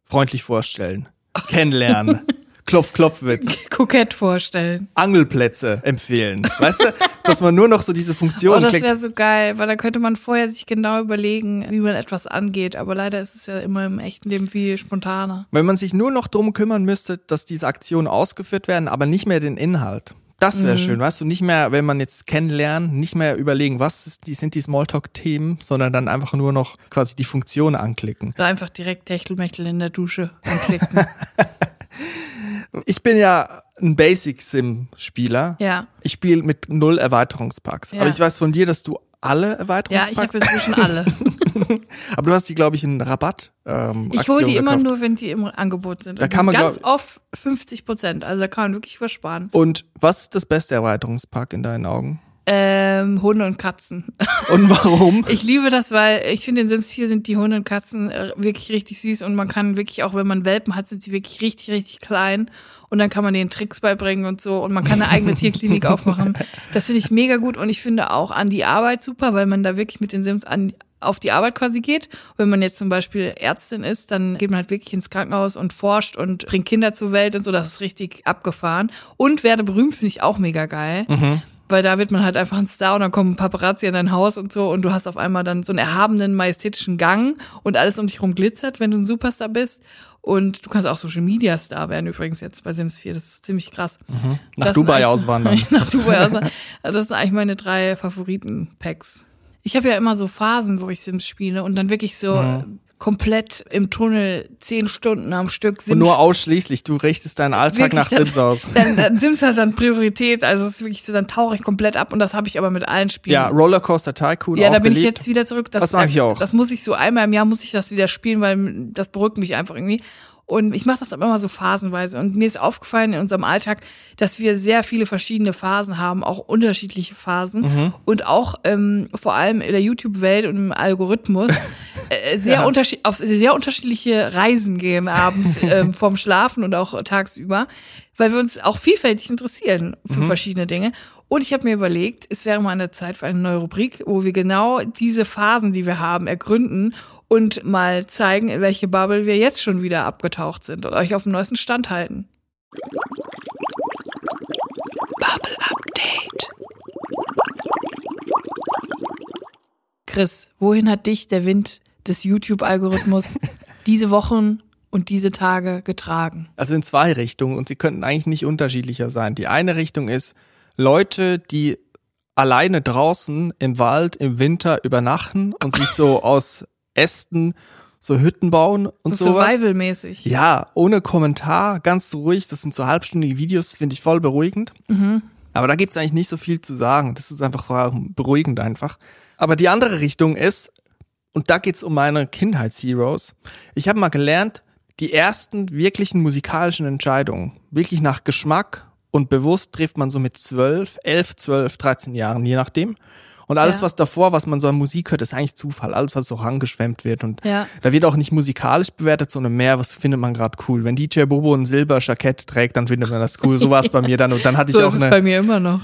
freundlich vorstellen, kennenlernen. Klopf-Klopf-Witz. Kokett vorstellen. Angelplätze empfehlen. Weißt du, dass man nur noch so diese Funktion. Oh, das wäre so geil, weil da könnte man vorher sich genau überlegen, wie man etwas angeht. Aber leider ist es ja immer im echten Leben viel spontaner. Wenn man sich nur noch drum kümmern müsste, dass diese Aktionen ausgeführt werden, aber nicht mehr den Inhalt. Das wäre mhm. schön, weißt du, nicht mehr, wenn man jetzt kennenlernt, nicht mehr überlegen, was ist, die, sind die Smalltalk-Themen, sondern dann einfach nur noch quasi die Funktion anklicken. Oder einfach direkt Techtelmechtel in der Dusche anklicken. Ich bin ja ein Basic-Sim-Spieler. Ja. Ich spiele mit null Erweiterungspacks. Ja. Aber ich weiß von dir, dass du alle Erweiterungspacks. Ja, ich habe inzwischen alle. Aber du hast die, glaube ich, in Rabatt. Ähm, ich hole die immer nur, wenn die im Angebot sind. Da kann man ganz oft 50 Prozent. Also da kann man wirklich was sparen. Und was ist das beste Erweiterungspack in deinen Augen? Ähm, Hunde und Katzen. Und warum? ich liebe das, weil ich finde, in Sims 4 sind die Hunde und Katzen äh, wirklich richtig süß und man kann wirklich auch, wenn man Welpen hat, sind sie wirklich richtig, richtig klein und dann kann man denen Tricks beibringen und so und man kann eine eigene Tierklinik aufmachen. Das finde ich mega gut und ich finde auch an die Arbeit super, weil man da wirklich mit den Sims an, auf die Arbeit quasi geht. Wenn man jetzt zum Beispiel Ärztin ist, dann geht man halt wirklich ins Krankenhaus und forscht und bringt Kinder zur Welt und so. Das ist richtig abgefahren. Und werde berühmt finde ich auch mega geil. Mhm weil da wird man halt einfach ein Star und dann kommen Paparazzi in dein Haus und so und du hast auf einmal dann so einen erhabenen, majestätischen Gang und alles um dich herum glitzert, wenn du ein Superstar bist. Und du kannst auch Social Media Star werden übrigens jetzt bei Sims 4. Das ist ziemlich krass. Mhm. Nach Dubai auswandern. nach Dubai auswandern. Das sind eigentlich meine drei Favoriten-Packs. Ich habe ja immer so Phasen, wo ich Sims spiele und dann wirklich so mhm komplett im Tunnel zehn Stunden am Stück Sims. Und nur ausschließlich, du richtest deinen Alltag nach Sims aus. Dann, dann Sims hat dann Priorität, also es ist wirklich so, dann tauche ich komplett ab und das habe ich aber mit allen Spielen. Ja, Rollercoaster Tycoon. Ja, da bin beliebt. ich jetzt wieder zurück. Das, das mache ich auch. Das muss ich so einmal im Jahr muss ich das wieder spielen, weil das beruhigt mich einfach irgendwie. Und ich mache das aber immer so phasenweise. Und mir ist aufgefallen in unserem Alltag, dass wir sehr viele verschiedene Phasen haben, auch unterschiedliche Phasen. Mhm. Und auch ähm, vor allem in der YouTube-Welt und im Algorithmus äh, sehr, ja. unterschied auf sehr unterschiedliche Reisen gehen abends ähm, vorm Schlafen und auch tagsüber, weil wir uns auch vielfältig interessieren für mhm. verschiedene Dinge. Und ich habe mir überlegt, es wäre mal eine Zeit für eine neue Rubrik, wo wir genau diese Phasen, die wir haben, ergründen und mal zeigen, in welche Bubble wir jetzt schon wieder abgetaucht sind und euch auf dem neuesten Stand halten. Bubble Update. Chris, wohin hat dich der Wind des YouTube-Algorithmus diese Wochen und diese Tage getragen? Also in zwei Richtungen und sie könnten eigentlich nicht unterschiedlicher sein. Die eine Richtung ist Leute, die alleine draußen im Wald im Winter übernachten und sich so aus Ästen so Hütten bauen und so sowas. Survival-mäßig. Ja, ohne Kommentar, ganz ruhig. Das sind so halbstündige Videos, finde ich voll beruhigend. Mhm. Aber da gibt's eigentlich nicht so viel zu sagen. Das ist einfach beruhigend einfach. Aber die andere Richtung ist, und da geht's um meine Kindheitsheroes. Ich habe mal gelernt, die ersten wirklichen musikalischen Entscheidungen, wirklich nach Geschmack und bewusst trifft man so mit zwölf, elf, zwölf, dreizehn Jahren, je nachdem. Und alles, ja. was davor, was man so an Musik hört, ist eigentlich Zufall. Alles, was so rangeschwemmt wird. Und ja. da wird auch nicht musikalisch bewertet, sondern mehr, was findet man gerade cool. Wenn DJ Bobo ein Silberjackett trägt, dann findet man das cool. So war es bei mir dann. Und dann hatte so ich auch ist eine. Es bei mir immer noch.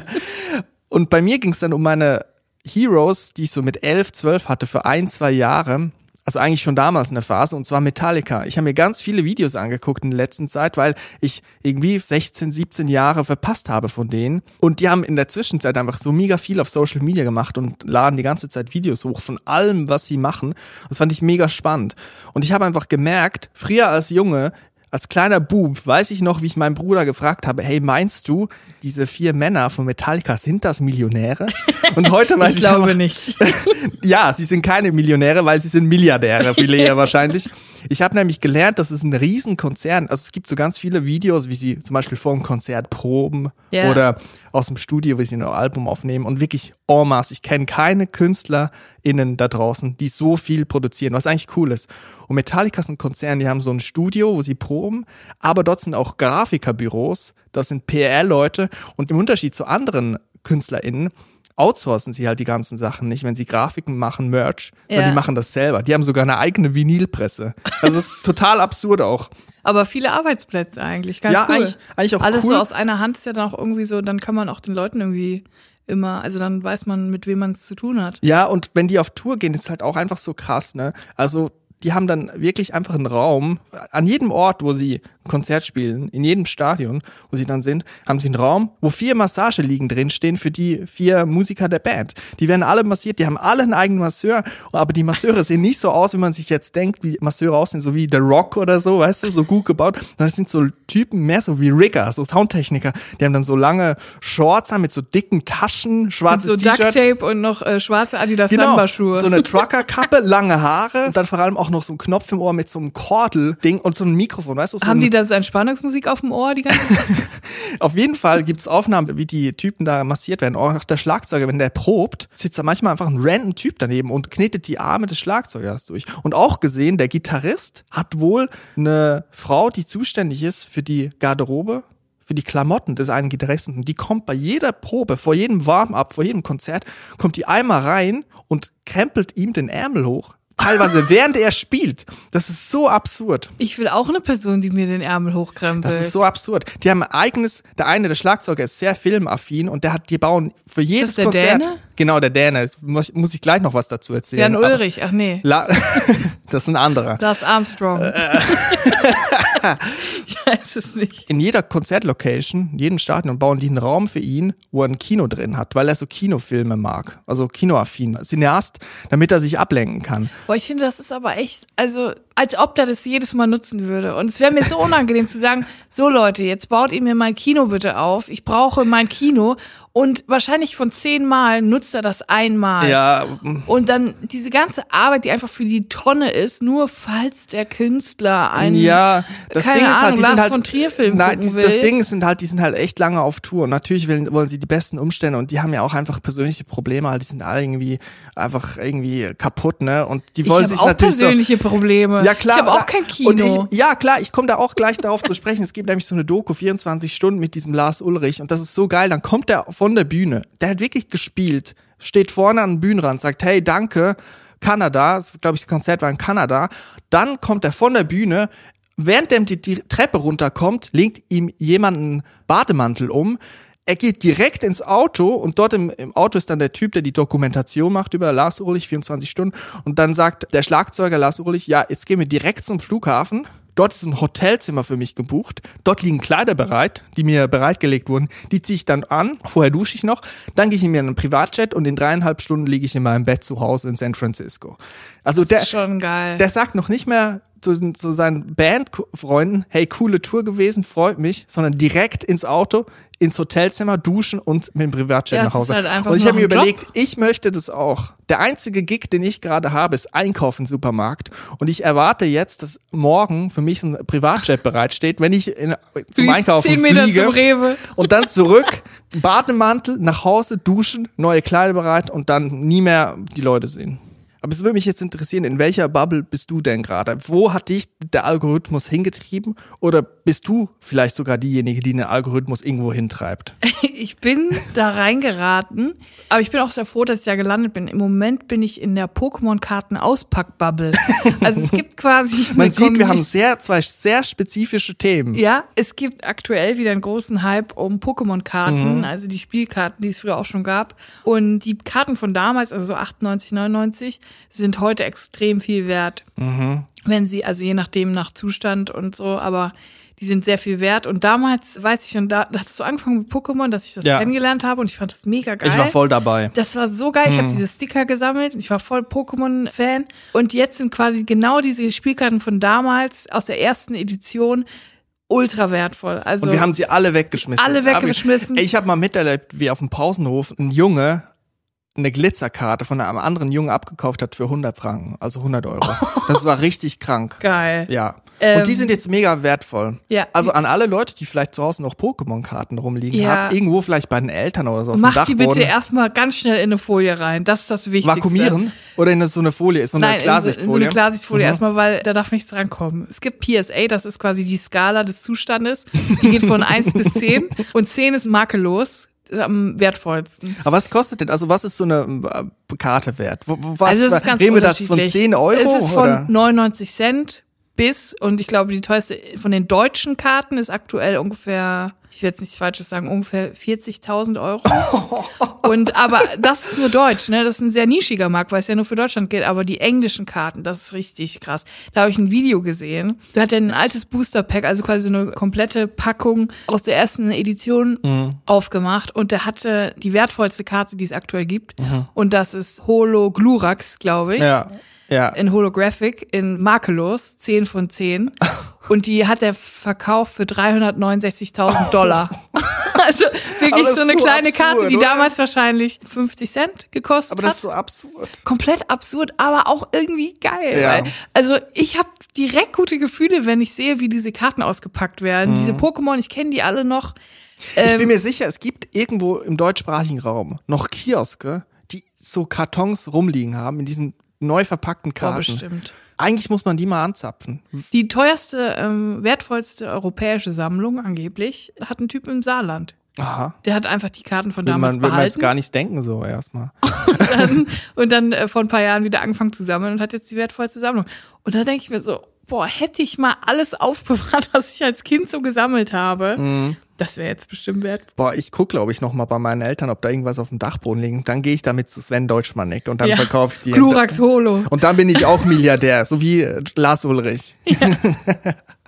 und bei mir ging es dann um meine Heroes, die ich so mit elf, zwölf hatte, für ein, zwei Jahre also eigentlich schon damals eine Phase, und zwar Metallica. Ich habe mir ganz viele Videos angeguckt in der letzten Zeit, weil ich irgendwie 16, 17 Jahre verpasst habe von denen. Und die haben in der Zwischenzeit einfach so mega viel auf Social Media gemacht und laden die ganze Zeit Videos hoch von allem, was sie machen. Das fand ich mega spannend. Und ich habe einfach gemerkt, früher als Junge als kleiner Bub weiß ich noch, wie ich meinen Bruder gefragt habe, hey, meinst du, diese vier Männer von Metallica sind das Millionäre? Und heute weiß ich, ich glaube einfach, nicht. ja, sie sind keine Millionäre, weil sie sind Milliardäre, viele eher wahrscheinlich. Ich habe nämlich gelernt, dass es ein Riesenkonzern, also es gibt so ganz viele Videos, wie sie zum Beispiel vor einem Konzert proben yeah. oder aus dem Studio, wie sie ein Album aufnehmen und wirklich en masse. Ich kenne keine KünstlerInnen da draußen, die so viel produzieren, was eigentlich cool ist. Und Metallica ist ein Konzern, die haben so ein Studio, wo sie proben, aber dort sind auch Grafikerbüros, das sind PR-Leute und im Unterschied zu anderen KünstlerInnen outsourcen sie halt die ganzen Sachen nicht, wenn sie Grafiken machen, Merch, sondern ja. die machen das selber. Die haben sogar eine eigene Vinylpresse. Also es ist total absurd auch. Aber viele Arbeitsplätze eigentlich, ganz ja, cool. Eigentlich, eigentlich auch Alles cool. so aus einer Hand ist ja dann auch irgendwie so, dann kann man auch den Leuten irgendwie immer, also dann weiß man, mit wem man es zu tun hat. Ja, und wenn die auf Tour gehen, ist halt auch einfach so krass, ne? Also die haben dann wirklich einfach einen Raum, an jedem Ort, wo sie Konzert spielen, in jedem Stadion, wo sie dann sind, haben sie einen Raum, wo vier Massageliegen drinstehen für die vier Musiker der Band. Die werden alle massiert, die haben alle einen eigenen Masseur, aber die Masseure sehen nicht so aus, wie man sich jetzt denkt, wie Masseure aussehen, so wie The Rock oder so, weißt du, so gut gebaut. Das sind so Typen mehr so wie Rigger, so Soundtechniker, die haben dann so lange Shorts an mit so dicken Taschen, schwarzes T-Shirt. So Ducktape und noch äh, schwarze Adidas genau, Samba-Schuhe. So eine Truckerkappe, lange Haare und dann vor allem auch noch so ein Knopf im Ohr mit so einem Kordel-Ding und so ein Mikrofon, weißt du? So Haben die da so Entspannungsmusik auf dem Ohr die ganze Zeit? auf jeden Fall gibt's Aufnahmen, wie die Typen da massiert werden. Auch der Schlagzeuger, wenn der probt, sitzt da manchmal einfach ein random Typ daneben und knetet die Arme des Schlagzeugers durch. Und auch gesehen, der Gitarrist hat wohl eine Frau, die zuständig ist für die Garderobe für die Klamotten des einen Gitarristen. Die kommt bei jeder Probe, vor jedem Warm-up, vor jedem Konzert, kommt die einmal rein und krempelt ihm den Ärmel hoch, teilweise während er spielt. Das ist so absurd. Ich will auch eine Person, die mir den Ärmel hochkrempelt. Das ist so absurd. Die haben ein eigenes, der eine, der Schlagzeuger, ist sehr filmaffin und der hat, die bauen für jedes ist das der Konzert. Däne? Genau, der Däne. Muss, muss ich gleich noch was dazu erzählen. Jan Ulrich, ach nee. La das ist ein anderer. Lars Armstrong. ich weiß es nicht. In jeder Konzertlocation, in jedem Stadion bauen die einen Raum für ihn, wo er ein Kino drin hat, weil er so Kinofilme mag. Also kinoaffin. Cineast, damit er sich ablenken kann. Boah, ich finde, das ist aber echt, also als ob der das jedes Mal nutzen würde. Und es wäre mir so unangenehm zu sagen, so Leute, jetzt baut ihr mir mein Kino bitte auf. Ich brauche mein Kino. Und wahrscheinlich von zehn Mal nutzt er das einmal. Ja. Und dann diese ganze Arbeit, die einfach für die Tonne ist, nur falls der Künstler einen, ja, das Ding ist halt, die sind halt, von Trier Film nein, das, das Ding sind halt, die sind halt echt lange auf Tour. Und natürlich wollen, wollen sie die besten Umstände und die haben ja auch einfach persönliche Probleme, halt, die sind alle irgendwie einfach irgendwie kaputt, ne? Und die wollen ich sich auch natürlich persönliche so, Probleme. Ja klar. Ich habe auch kein Kino. Und ich, ja klar, ich komme da auch gleich darauf zu sprechen. Es gibt nämlich so eine Doku 24 Stunden mit diesem Lars Ulrich und das ist so geil. Dann kommt der von der Bühne der hat wirklich gespielt, steht vorne an den Bühnenrand, sagt, hey, danke, Kanada, glaube ich, das Konzert war in Kanada. Dann kommt er von der Bühne, während er die, die Treppe runterkommt, legt ihm jemand einen Bademantel um. Er geht direkt ins Auto und dort im, im, Auto ist dann der Typ, der die Dokumentation macht über Lars Ulrich, 24 Stunden. Und dann sagt der Schlagzeuger Lars Ulrich, ja, jetzt gehen wir direkt zum Flughafen Dort ist ein Hotelzimmer für mich gebucht. Dort liegen Kleider bereit, die mir bereitgelegt wurden. Die ziehe ich dann an. Vorher dusche ich noch. Dann gehe ich in mir einen Privatjet und in dreieinhalb Stunden liege ich in meinem Bett zu Hause in San Francisco. Also das der, ist schon geil. der sagt noch nicht mehr zu, zu seinen Bandfreunden, hey, coole Tour gewesen, freut mich, sondern direkt ins Auto, ins Hotelzimmer, duschen und mit dem Privatjet ja, nach Hause. Halt und ich habe mir überlegt, ich möchte das auch. Der einzige Gig, den ich gerade habe, ist Einkaufen Supermarkt. Und ich erwarte jetzt, dass morgen für mich ein Privatjet bereitsteht, wenn ich in, zum Einkaufen fliege. Und dann zurück, Bademantel, nach Hause, duschen, neue Kleider bereit und dann nie mehr die Leute sehen. Aber es würde mich jetzt interessieren, in welcher Bubble bist du denn gerade? Wo hat dich der Algorithmus hingetrieben? Oder bist du vielleicht sogar diejenige, die den Algorithmus irgendwo hintreibt? Ich bin da reingeraten, aber ich bin auch sehr froh, dass ich da gelandet bin. Im Moment bin ich in der Pokémon-Karten-Auspack-Bubble. Also es gibt quasi. Man sieht, wir haben sehr, zwei sehr spezifische Themen. Ja, es gibt aktuell wieder einen großen Hype um Pokémon-Karten, mhm. also die Spielkarten, die es früher auch schon gab. Und die Karten von damals, also so 98, 99, sind heute extrem viel wert. Mhm. Wenn sie, also je nachdem nach Zustand und so, aber die sind sehr viel wert. Und damals, weiß ich schon, da, da hast du angefangen mit Pokémon, dass ich das ja. kennengelernt habe und ich fand das mega geil. Ich war voll dabei. Das war so geil. Ich habe hm. diese Sticker gesammelt. Ich war voll Pokémon-Fan. Und jetzt sind quasi genau diese Spielkarten von damals aus der ersten Edition ultra wertvoll. Also und wir haben sie alle weggeschmissen. Alle weggeschmissen. Ich, ich habe mal miterlebt, wie auf dem Pausenhof ein Junge eine Glitzerkarte von einem anderen Jungen abgekauft hat für 100 Franken, also 100 Euro. Das war richtig krank. Geil. Ja. Ähm, und die sind jetzt mega wertvoll. Ja. Also an alle Leute, die vielleicht zu Hause noch Pokémon-Karten rumliegen ja. habt, irgendwo vielleicht bei den Eltern oder so. Macht die bitte erstmal ganz schnell in eine Folie rein. Das ist das Wichtigste. Vakuumieren? Oder in so eine Folie? Ist so eine Nein, Klarsichtfolie? In so, in so eine Klarsichtfolie mhm. erstmal, weil da darf nichts drankommen. Es gibt PSA, das ist quasi die Skala des Zustandes. Die geht von 1 bis 10 und 10 ist makellos am wertvollsten. Aber was kostet denn? Also was ist so eine äh, Karte wert? Was, also es ist ganz reden wir das von 10 Euro? Es ist von oder? 99 Cent bis, und ich glaube, die teuerste von den deutschen Karten ist aktuell ungefähr ich will jetzt nichts Falsches sagen, ungefähr 40.000 Euro. Und aber das ist nur Deutsch, ne? Das ist ein sehr nischiger Markt, weil es ja nur für Deutschland gilt. Aber die englischen Karten, das ist richtig krass. Da habe ich ein Video gesehen. Da hat er ein altes Booster Pack, also quasi eine komplette Packung aus der ersten Edition mhm. aufgemacht. Und der hatte die wertvollste Karte, die es aktuell gibt. Mhm. Und das ist Holo Glurax, glaube ich. Ja. Ja. In Holographic, in makellos, 10 von 10. Und die hat er verkauft für 369.000 Dollar. also wirklich so eine so kleine absurd, Karte, die oder? damals wahrscheinlich 50 Cent gekostet hat. Aber das ist so absurd. Komplett absurd, aber auch irgendwie geil. Ja. Also ich habe direkt gute Gefühle, wenn ich sehe, wie diese Karten ausgepackt werden. Mhm. Diese Pokémon, ich kenne die alle noch. Ich bin ähm, mir sicher, es gibt irgendwo im deutschsprachigen Raum noch Kioske, die so Kartons rumliegen haben in diesen neu verpackten Karten. Oh, bestimmt. Eigentlich muss man die mal anzapfen. Die teuerste, ähm, wertvollste europäische Sammlung angeblich hat ein Typ im Saarland. Aha. Der hat einfach die Karten von damals man, behalten. Man jetzt gar nicht denken so erstmal. und dann, und dann äh, vor ein paar Jahren wieder angefangen zu sammeln und hat jetzt die wertvollste Sammlung. Und da denke ich mir so, boah, hätte ich mal alles aufbewahrt, was ich als Kind so gesammelt habe. Mhm. Das wäre jetzt bestimmt wert. Boah, ich gucke, glaube ich, noch mal bei meinen Eltern, ob da irgendwas auf dem Dachboden liegt. Dann gehe ich damit zu Sven Deutschmannek und dann ja. verkaufe ich die. Klurax Holo. Und dann bin ich auch Milliardär, so wie Lars Ulrich. Ja.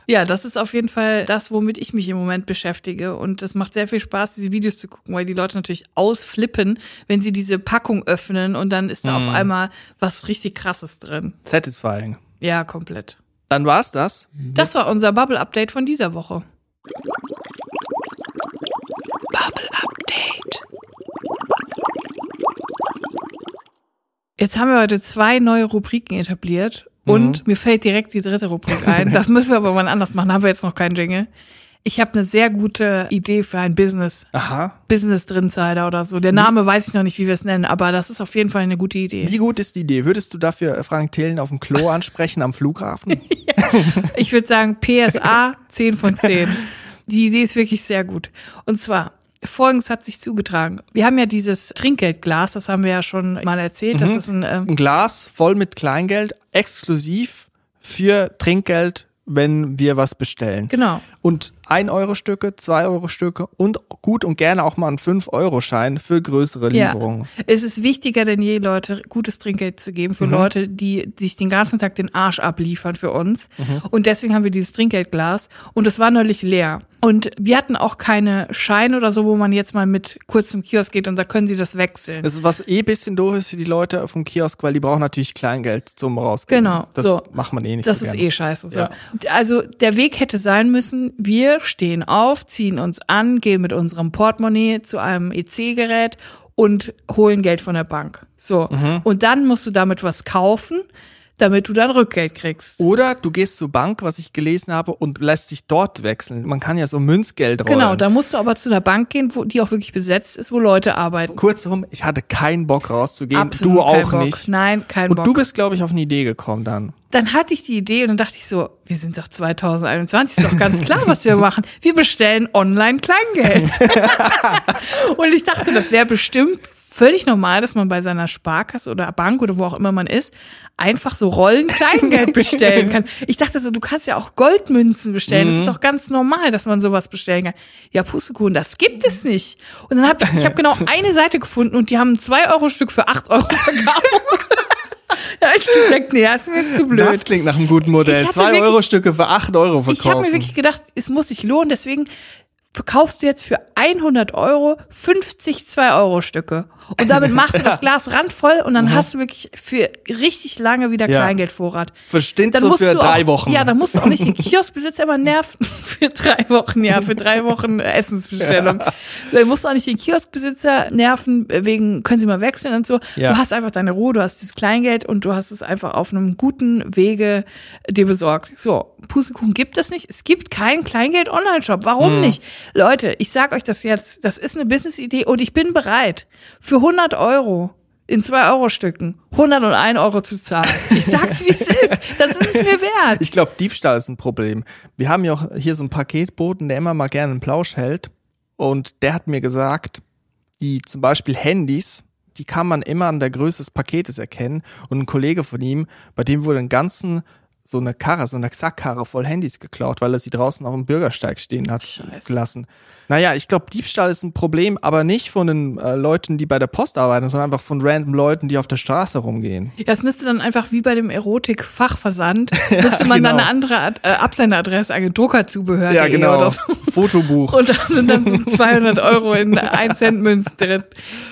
Ja, das ist auf jeden Fall das, womit ich mich im Moment beschäftige. Und es macht sehr viel Spaß, diese Videos zu gucken, weil die Leute natürlich ausflippen, wenn sie diese Packung öffnen und dann ist da mm. auf einmal was richtig krasses drin. Satisfying. Ja, komplett. Dann war's das. Das war unser Bubble-Update von dieser Woche. Bubble Update. Jetzt haben wir heute zwei neue Rubriken etabliert und mhm. mir fällt direkt die dritte Rubrik ein. Das müssen wir aber mal anders machen. Haben wir jetzt noch keinen Jingle. Ich habe eine sehr gute Idee für ein Business. Aha. Business Drinsider oder so. Der Name wie? weiß ich noch nicht, wie wir es nennen, aber das ist auf jeden Fall eine gute Idee. Wie gut ist die Idee? Würdest du dafür Frank Thelen auf dem Klo ansprechen am Flughafen? ja. Ich würde sagen PSA 10 von 10. Die Idee ist wirklich sehr gut. Und zwar, Folgendes hat sich zugetragen. Wir haben ja dieses Trinkgeldglas, das haben wir ja schon mal erzählt. Mhm. Das ist ein, ähm, ein Glas voll mit Kleingeld, exklusiv für Trinkgeld wenn wir was bestellen. Genau. Und 1 Euro Stücke, 2 Euro Stücke und gut und gerne auch mal einen 5 Euro Schein für größere Lieferungen. Ja. Es ist wichtiger denn je, Leute, gutes Trinkgeld zu geben für mhm. Leute, die sich den ganzen Tag den Arsch abliefern für uns. Mhm. Und deswegen haben wir dieses Trinkgeldglas und es war neulich leer. Und wir hatten auch keine Scheine oder so, wo man jetzt mal mit kurzem Kiosk geht und da können sie das wechseln. Das ist was eh bisschen doof ist für die Leute vom Kiosk, weil die brauchen natürlich Kleingeld zum rausgehen. Genau. Das so. macht man eh nicht Das so ist eh scheiße. So. Ja. Also der Weg hätte sein müssen, wir stehen auf, ziehen uns an, gehen mit unserem Portemonnaie zu einem EC-Gerät und holen Geld von der Bank. So. Mhm. Und dann musst du damit was kaufen damit du dann Rückgeld kriegst. Oder du gehst zur Bank, was ich gelesen habe, und lässt sich dort wechseln. Man kann ja so Münzgeld rollen. Genau, da musst du aber zu einer Bank gehen, wo die auch wirklich besetzt ist, wo Leute arbeiten. Kurzum, ich hatte keinen Bock rauszugehen. Absolut du auch Bock. nicht. Nein, kein und Bock. Und du bist, glaube ich, auf eine Idee gekommen dann. Dann hatte ich die Idee und dann dachte ich so, wir sind doch 2021, ist doch ganz klar, was wir machen. Wir bestellen online Kleingeld. und ich dachte, das wäre bestimmt völlig normal, dass man bei seiner Sparkasse oder Bank oder wo auch immer man ist, einfach so Rollen Kleingeld bestellen kann. Ich dachte so, du kannst ja auch Goldmünzen bestellen. Mhm. Das ist mhm. doch ganz normal, dass man sowas bestellen kann. Ja, Pustekuchen, das gibt es nicht. Und dann habe ich, ich habe genau eine Seite gefunden und die haben ein 2 Euro Stück für 8 Euro verkauft. Ja, ich gesagt, nee, das ist mir zu blöd. Das klingt nach einem guten Modell. Zwei Euro Stücke für acht Euro verkaufen. Ich habe mir wirklich gedacht, es muss sich lohnen, deswegen verkaufst du jetzt für 100 Euro 50 2-Euro-Stücke. Und damit machst du das Glas randvoll und dann mhm. hast du wirklich für richtig lange wieder ja. Kleingeldvorrat. Verstimmt so für drei auch, Wochen. Ja, dann musst du auch nicht den Kioskbesitzer immer nerven für drei Wochen, ja, für drei Wochen Essensbestellung. Ja. Dann musst du auch nicht den Kioskbesitzer nerven, wegen, können sie mal wechseln und so. Ja. Du hast einfach deine Ruhe, du hast dieses Kleingeld und du hast es einfach auf einem guten Wege dir besorgt. So, Pustekuchen gibt es nicht. Es gibt keinen Kleingeld-Online-Shop. Warum hm. nicht? Leute, ich sag euch das jetzt, das ist eine Business-Idee und ich bin bereit, für 100 Euro in 2-Euro-Stücken 101 Euro zu zahlen. Ich sag's, wie es ist. Das ist es mir wert. Ich glaube, Diebstahl ist ein Problem. Wir haben ja auch hier so einen Paketboten, der immer mal gerne einen Plausch hält. Und der hat mir gesagt, die zum Beispiel Handys, die kann man immer an der Größe des Paketes erkennen. Und ein Kollege von ihm, bei dem wurde einen ganzen so eine Karre, so eine Sackkarre voll Handys geklaut, weil er sie draußen auf dem Bürgersteig stehen hat Scheiße. gelassen. Naja, ich glaube, Diebstahl ist ein Problem, aber nicht von den äh, Leuten, die bei der Post arbeiten, sondern einfach von random Leuten, die auf der Straße rumgehen. Ja, es müsste dann einfach wie bei dem Erotik-Fachversand, müsste man genau. dann eine andere äh, Absenderadresse, eine Druckerzubehör ja, genau. oder so. Fotobuch. Und da sind dann so 200 Euro in 1 Cent Münz drin.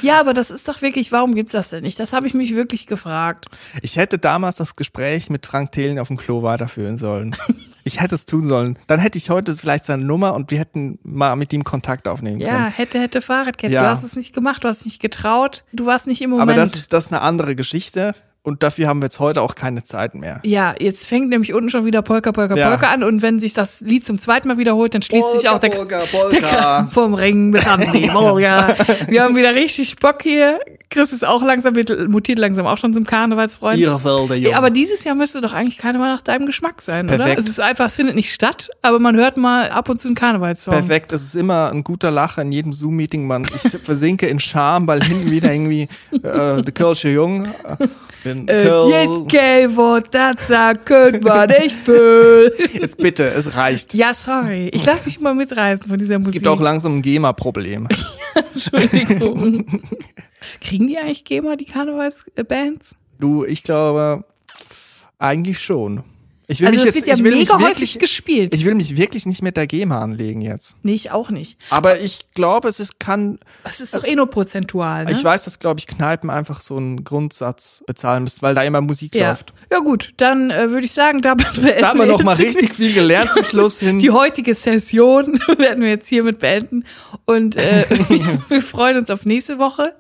Ja, aber das ist doch wirklich, warum gibt's das denn nicht? Das habe ich mich wirklich gefragt. Ich hätte damals das Gespräch mit Frank Thelen auf dem Klo weiterführen sollen. Ich hätte es tun sollen. Dann hätte ich heute vielleicht seine Nummer und wir hätten mal mit ihm Kontakt aufnehmen können. Ja, hätte, hätte Fahrradkette. Ja. Du hast es nicht gemacht, du hast nicht getraut, du warst nicht im Moment. Aber das ist, das ist eine andere Geschichte. Und dafür haben wir jetzt heute auch keine Zeit mehr. Ja, jetzt fängt nämlich unten schon wieder Polka, Polka, ja. Polka an. Und wenn sich das Lied zum zweiten Mal wiederholt, dann schließt Polka, sich auch der, Polka, Polka. der Kram vom Ring mit Andi. Polka. Wir haben wieder richtig Bock hier. Chris ist auch langsam, mutiert langsam auch schon zum Karnevalsfreund. Ihre ja, aber dieses Jahr müsste doch eigentlich Karneval nach deinem Geschmack sein, Perfekt. oder? Es ist einfach, es findet nicht statt, aber man hört mal ab und zu einen Karnevalssong. Perfekt, es ist immer ein guter Lacher in jedem Zoom-Meeting. Man, ich versinke in Scham, weil hinten wieder irgendwie äh, der Kölsche Jung. Äh, bin äh, Köln. Wort, das sagt, man nicht fühlen. Jetzt bitte, es reicht. Ja, sorry. Ich lass mich immer mitreißen von dieser Musik. Es gibt auch langsam ein GEMA-Problem. Entschuldigung. Kriegen die eigentlich GEMA, die Karnevalsbands? Du, ich glaube, eigentlich schon. Ich will also mich das jetzt, wird ja mega wirklich, häufig gespielt. Ich will mich wirklich nicht mit der GEMA anlegen jetzt. Nee, ich auch nicht. Aber ich glaube, es ist, kann. Es ist doch eh nur prozentual. Ne? Ich weiß, dass, glaube ich, Kneipen einfach so einen Grundsatz bezahlen müssen, weil da immer Musik ja. läuft. Ja, gut, dann äh, würde ich sagen, da, da haben wir noch mal richtig viel gelernt zum Schluss hin. Die heutige Session werden wir jetzt hiermit beenden. Und äh, wir freuen uns auf nächste Woche,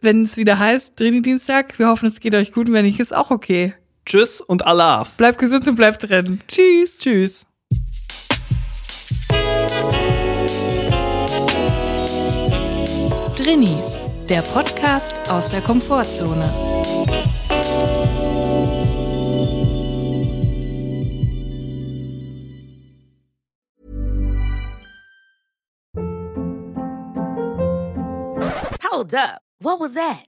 wenn es wieder heißt, Trini-Dienstag. Wir hoffen, es geht euch gut und wenn nicht, ist auch okay. Tschüss und Allah. Bleibt gesund und bleibt drin. Tschüss. Tschüss. Drinnies, der Podcast aus der Komfortzone. Hold up. What was that?